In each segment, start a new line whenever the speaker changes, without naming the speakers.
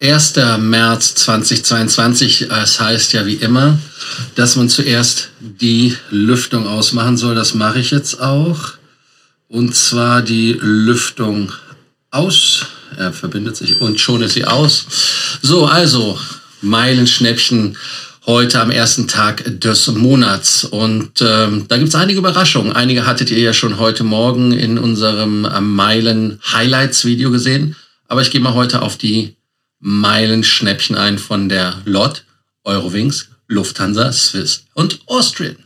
1. März 2022. Es heißt ja wie immer, dass man zuerst die Lüftung ausmachen soll. Das mache ich jetzt auch. Und zwar die Lüftung aus. Er verbindet sich und schon ist sie aus. So, also Meilenschnäppchen heute am ersten Tag des Monats. Und ähm, da gibt's einige Überraschungen. Einige hattet ihr ja schon heute Morgen in unserem äh, Meilen-Highlights-Video gesehen. Aber ich gehe mal heute auf die Meilenschnäppchen ein von der LOT, Eurowings, Lufthansa, Swiss und Austrian.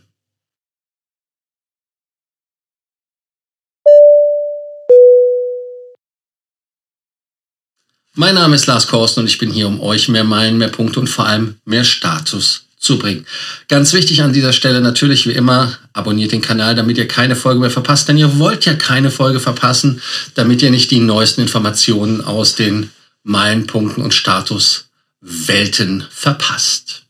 Mein Name ist Lars Korsten und ich bin hier, um euch mehr Meilen, mehr Punkte und vor allem mehr Status zu bringen. Ganz wichtig an dieser Stelle natürlich wie immer, abonniert den Kanal, damit ihr keine Folge mehr verpasst, denn ihr wollt ja keine Folge verpassen, damit ihr nicht die neuesten Informationen aus den Meilenpunkten und Statuswelten verpasst.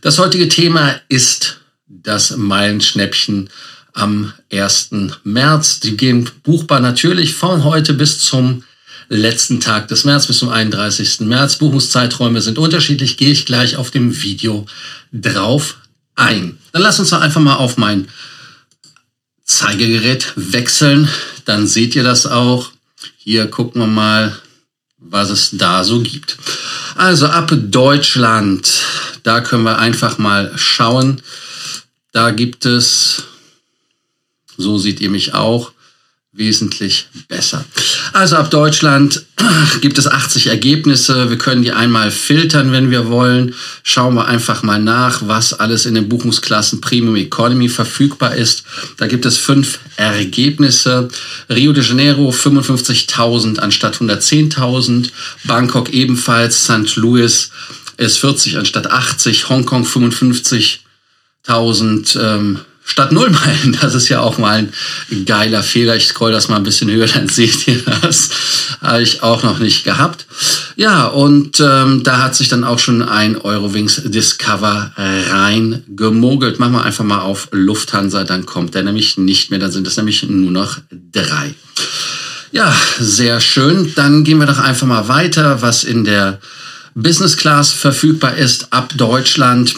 Das heutige Thema ist das Meilenschnäppchen am 1. März. Die gehen buchbar natürlich von heute bis zum letzten Tag des März bis zum 31. März. Buchungszeiträume sind unterschiedlich, gehe ich gleich auf dem Video drauf ein. Dann lass uns doch einfach mal auf mein Zeigegerät wechseln. Dann seht ihr das auch. Hier gucken wir mal, was es da so gibt. Also ab Deutschland, da können wir einfach mal schauen. Da gibt es, so seht ihr mich auch, wesentlich besser. Also ab Deutschland gibt es 80 Ergebnisse. Wir können die einmal filtern, wenn wir wollen. Schauen wir einfach mal nach, was alles in den Buchungsklassen Premium Economy verfügbar ist. Da gibt es fünf Ergebnisse. Rio de Janeiro 55.000 anstatt 110.000. Bangkok ebenfalls. St. Louis ist 40 anstatt 80. Hongkong 55.000. Ähm, statt null Meilen. Das ist ja auch mal ein geiler Fehler. Ich scroll das mal ein bisschen höher, dann seht ihr das. Habe ich auch noch nicht gehabt. Ja, und ähm, da hat sich dann auch schon ein Eurowings Discover rein gemogelt. Machen wir einfach mal auf Lufthansa, dann kommt der nämlich nicht mehr. Dann sind es nämlich nur noch drei. Ja, sehr schön. Dann gehen wir doch einfach mal weiter, was in der Business Class verfügbar ist ab Deutschland.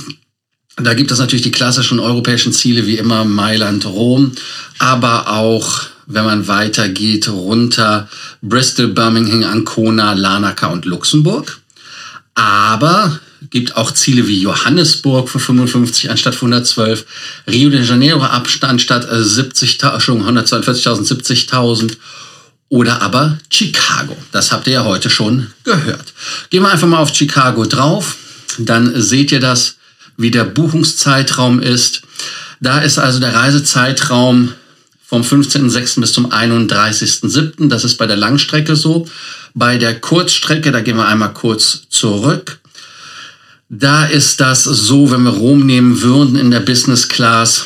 Da gibt es natürlich die klassischen europäischen Ziele wie immer Mailand, Rom, aber auch, wenn man weitergeht, runter Bristol, Birmingham, Ancona, Larnaca und Luxemburg. Aber gibt auch Ziele wie Johannesburg für 55 anstatt 112, Rio de Janeiro Abstand statt 70.000, 142.000, 70.000 oder aber Chicago. Das habt ihr ja heute schon gehört. Gehen wir einfach mal auf Chicago drauf, dann seht ihr das wie der Buchungszeitraum ist. Da ist also der Reisezeitraum vom 15.06. bis zum 31.07. Das ist bei der Langstrecke so. Bei der Kurzstrecke, da gehen wir einmal kurz zurück. Da ist das so, wenn wir Rom nehmen würden in der Business Class,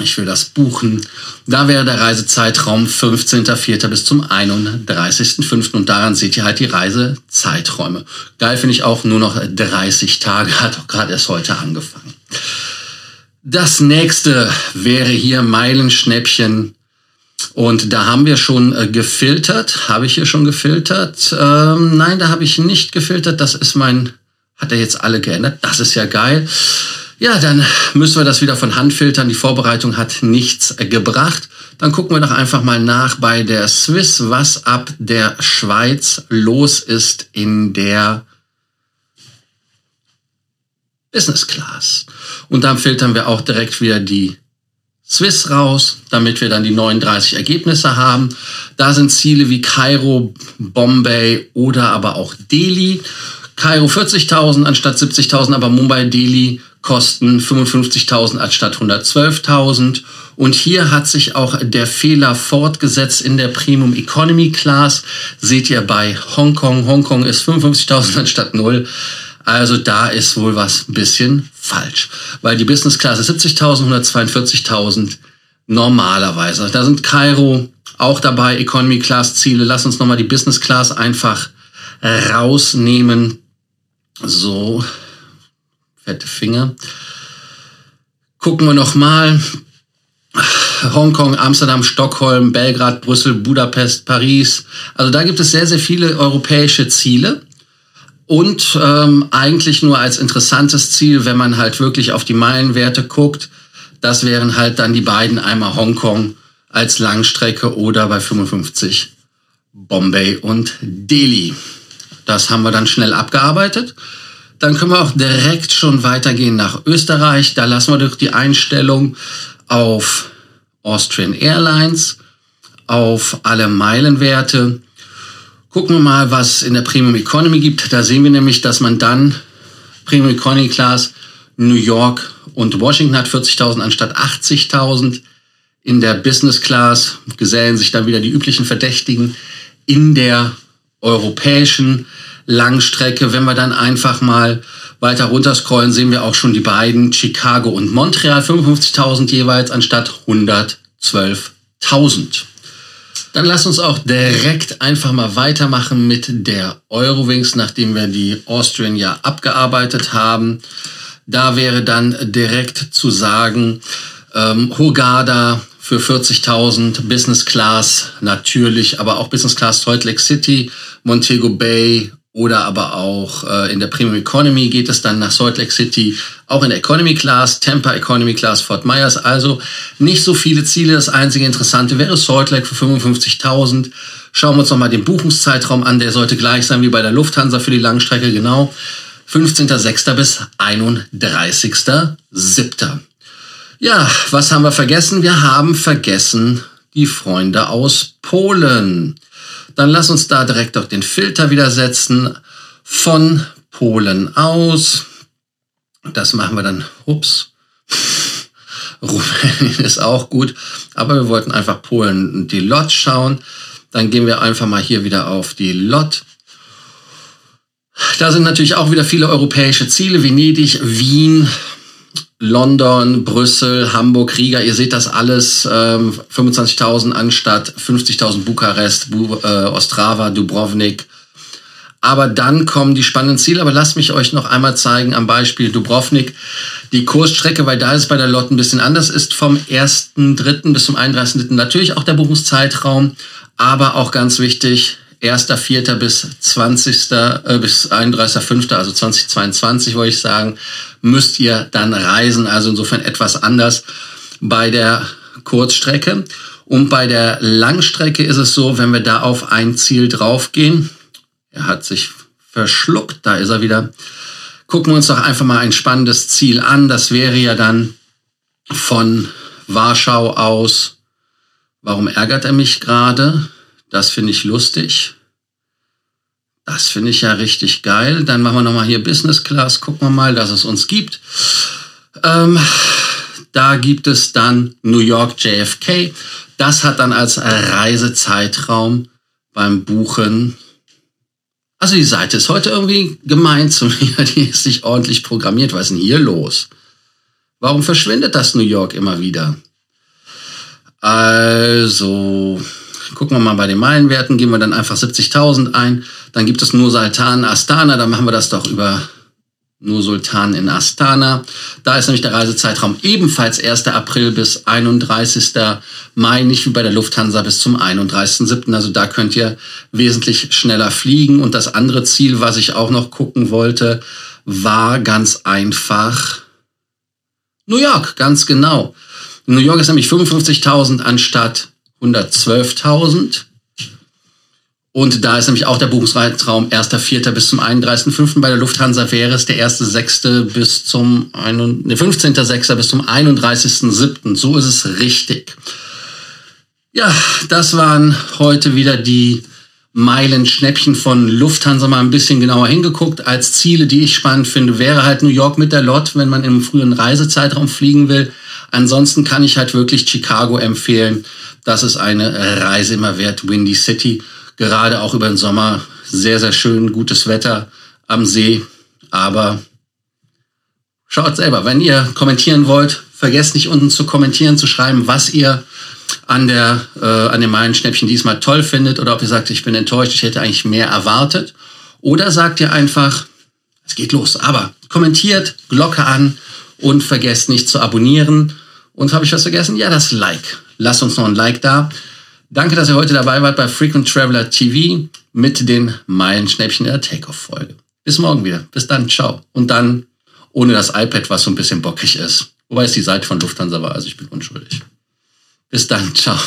ich will das buchen. Da wäre der Reisezeitraum 15.04. bis zum 31.05. Und daran seht ihr halt die Reisezeiträume. Geil finde ich auch, nur noch 30 Tage, hat auch gerade erst heute angefangen. Das nächste wäre hier Meilenschnäppchen. Und da haben wir schon äh, gefiltert. Habe ich hier schon gefiltert? Ähm, nein, da habe ich nicht gefiltert. Das ist mein, hat er jetzt alle geändert. Das ist ja geil. Ja, dann müssen wir das wieder von Hand filtern. Die Vorbereitung hat nichts gebracht. Dann gucken wir doch einfach mal nach bei der Swiss, was ab der Schweiz los ist in der Business Class. Und dann filtern wir auch direkt wieder die Swiss raus, damit wir dann die 39 Ergebnisse haben. Da sind Ziele wie Kairo, Bombay oder aber auch Delhi. Kairo 40.000 anstatt 70.000, aber Mumbai, Delhi kosten 55.000 anstatt 112.000. Und hier hat sich auch der Fehler fortgesetzt in der Premium Economy Class. Seht ihr bei Hongkong. Hongkong ist 55.000 anstatt 0. Also da ist wohl was ein bisschen falsch. Weil die Business Class ist 70.000, 142.000 normalerweise. Da sind Cairo auch dabei, Economy Class Ziele. Lass uns nochmal die Business Class einfach rausnehmen. So, fette Finger. Gucken wir noch mal. Hongkong, Amsterdam, Stockholm, Belgrad, Brüssel, Budapest, Paris. Also da gibt es sehr, sehr viele europäische Ziele. Und ähm, eigentlich nur als interessantes Ziel, wenn man halt wirklich auf die Meilenwerte guckt, das wären halt dann die beiden, einmal Hongkong als Langstrecke oder bei 55 Bombay und Delhi. Das haben wir dann schnell abgearbeitet. Dann können wir auch direkt schon weitergehen nach Österreich. Da lassen wir durch die Einstellung auf Austrian Airlines, auf alle Meilenwerte. Gucken wir mal, was in der Premium Economy gibt. Da sehen wir nämlich, dass man dann Premium Economy Class New York und Washington hat 40.000 anstatt 80.000. In der Business Class gesellen sich dann wieder die üblichen Verdächtigen. In der europäischen Langstrecke, wenn wir dann einfach mal weiter runterscrollen, sehen wir auch schon die beiden Chicago und Montreal 55.000 jeweils anstatt 112.000. Dann lass uns auch direkt einfach mal weitermachen mit der Eurowings, nachdem wir die Austrian ja abgearbeitet haben. Da wäre dann direkt zu sagen, ähm, Hogada für 40.000, Business Class natürlich, aber auch Business Class Salt Lake City, Montego Bay oder aber auch äh, in der Premium Economy geht es dann nach Salt Lake City, auch in der Economy Class, Tampa Economy Class, Fort Myers. Also nicht so viele Ziele. Das einzige Interessante wäre Salt Lake für 55.000. Schauen wir uns nochmal den Buchungszeitraum an. Der sollte gleich sein wie bei der Lufthansa für die Langstrecke, genau. 15.06. bis 31.07. Ja, was haben wir vergessen? Wir haben vergessen die Freunde aus Polen. Dann lass uns da direkt auch den Filter wieder setzen. Von Polen aus. Das machen wir dann, ups. Rumänien ist auch gut, aber wir wollten einfach Polen die Lot schauen. Dann gehen wir einfach mal hier wieder auf die Lot da sind natürlich auch wieder viele europäische Ziele, Venedig, Wien, London, Brüssel, Hamburg, Riga, ihr seht das alles, ähm, 25.000 anstatt 50.000 Bukarest, Bu äh, Ostrava, Dubrovnik. Aber dann kommen die spannenden Ziele. Aber lasst mich euch noch einmal zeigen am Beispiel Dubrovnik. Die Kursstrecke, weil da ist bei der Lot ein bisschen anders, ist vom 1.3. bis zum 31.3. natürlich auch der Buchungszeitraum. Aber auch ganz wichtig, 1.4. bis 20. Äh, bis 31.5., also 2022 wollte ich sagen, müsst ihr dann reisen. Also insofern etwas anders bei der Kurzstrecke. Und bei der Langstrecke ist es so, wenn wir da auf ein Ziel draufgehen, er hat sich verschluckt, da ist er wieder. Gucken wir uns doch einfach mal ein spannendes Ziel an. Das wäre ja dann von Warschau aus. Warum ärgert er mich gerade? Das finde ich lustig. Das finde ich ja richtig geil. Dann machen wir nochmal hier Business Class. Gucken wir mal, dass es uns gibt. Ähm, da gibt es dann New York JFK. Das hat dann als Reisezeitraum beim Buchen. Also die Seite ist heute irgendwie gemein zu mir. Die ist nicht ordentlich programmiert. Was ist denn hier los? Warum verschwindet das New York immer wieder? Also, Gucken wir mal bei den Meilenwerten, geben wir dann einfach 70.000 ein. Dann gibt es nur Sultan Astana, dann machen wir das doch über nur Sultan in Astana. Da ist nämlich der Reisezeitraum ebenfalls 1. April bis 31. Mai, nicht wie bei der Lufthansa bis zum 31.7. Also da könnt ihr wesentlich schneller fliegen. Und das andere Ziel, was ich auch noch gucken wollte, war ganz einfach New York, ganz genau. New York ist nämlich 55.000 anstatt 112.000. Und da ist nämlich auch der Buchungsreitraum 1.4. bis zum 31.5. Bei der Lufthansa wäre es der 1.6. bis zum 15.6. bis zum 31.7. So ist es richtig. Ja, das waren heute wieder die Meilenschnäppchen von Lufthansa mal ein bisschen genauer hingeguckt. Als Ziele, die ich spannend finde, wäre halt New York mit der LOT, wenn man im frühen Reisezeitraum fliegen will. Ansonsten kann ich halt wirklich Chicago empfehlen. Das ist eine Reise immer wert. Windy City, gerade auch über den Sommer. Sehr, sehr schön, gutes Wetter am See. Aber schaut selber. Wenn ihr kommentieren wollt, vergesst nicht unten zu kommentieren, zu schreiben, was ihr an, der, äh, an den Meilenschnäppchen diesmal toll findet oder ob ihr sagt, ich bin enttäuscht, ich hätte eigentlich mehr erwartet. Oder sagt ihr einfach, es geht los. Aber kommentiert, Glocke an und vergesst nicht zu abonnieren. Und habe ich was vergessen? Ja, das Like. Lasst uns noch ein Like da. Danke, dass ihr heute dabei wart bei Frequent Traveler TV mit den Meilenschnäppchen der Takeoff-Folge. Bis morgen wieder. Bis dann. Ciao. Und dann ohne das iPad, was so ein bisschen bockig ist. Wobei es die Seite von Lufthansa war, also ich bin unschuldig. Bis dann. Ciao.